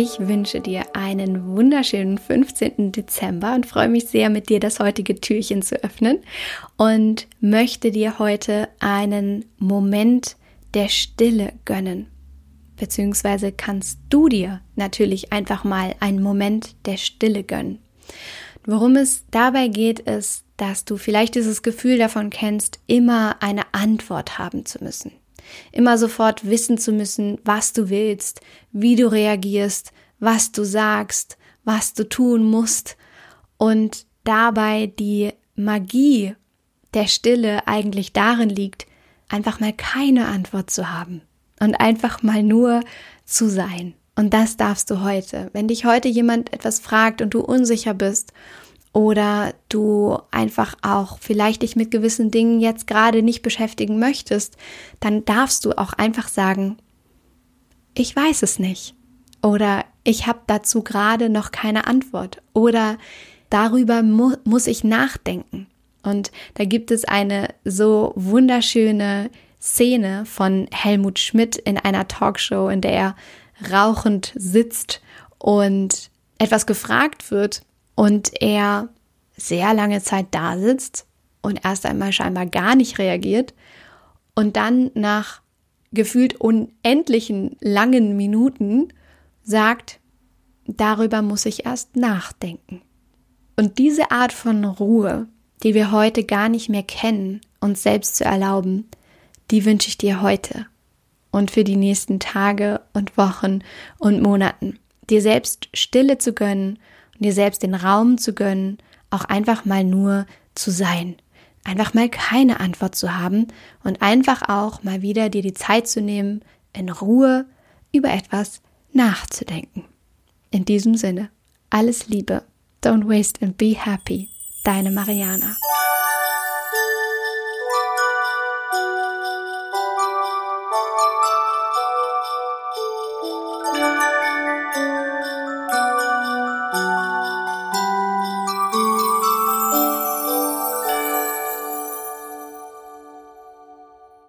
Ich wünsche dir einen wunderschönen 15. Dezember und freue mich sehr, mit dir das heutige Türchen zu öffnen und möchte dir heute einen Moment der Stille gönnen. Beziehungsweise kannst du dir natürlich einfach mal einen Moment der Stille gönnen. Worum es dabei geht, ist, dass du vielleicht dieses Gefühl davon kennst, immer eine Antwort haben zu müssen immer sofort wissen zu müssen, was du willst, wie du reagierst, was du sagst, was du tun musst und dabei die Magie der Stille eigentlich darin liegt, einfach mal keine Antwort zu haben und einfach mal nur zu sein. Und das darfst du heute. Wenn dich heute jemand etwas fragt und du unsicher bist oder du einfach auch vielleicht dich mit gewissen Dingen jetzt gerade nicht beschäftigen möchtest, dann darfst du auch einfach sagen, ich weiß es nicht oder ich habe dazu gerade noch keine Antwort oder darüber mu muss ich nachdenken. Und da gibt es eine so wunderschöne Szene von Helmut Schmidt in einer Talkshow, in der er rauchend sitzt und etwas gefragt wird und er sehr lange Zeit da sitzt und erst einmal scheinbar gar nicht reagiert und dann nach gefühlt unendlichen langen Minuten sagt, darüber muss ich erst nachdenken. Und diese Art von Ruhe, die wir heute gar nicht mehr kennen, uns selbst zu erlauben, die wünsche ich dir heute und für die nächsten Tage und Wochen und Monaten. Dir selbst Stille zu gönnen dir selbst den Raum zu gönnen, auch einfach mal nur zu sein. Einfach mal keine Antwort zu haben und einfach auch mal wieder dir die Zeit zu nehmen, in Ruhe über etwas nachzudenken. In diesem Sinne, alles Liebe, don't waste and be happy. Deine Mariana.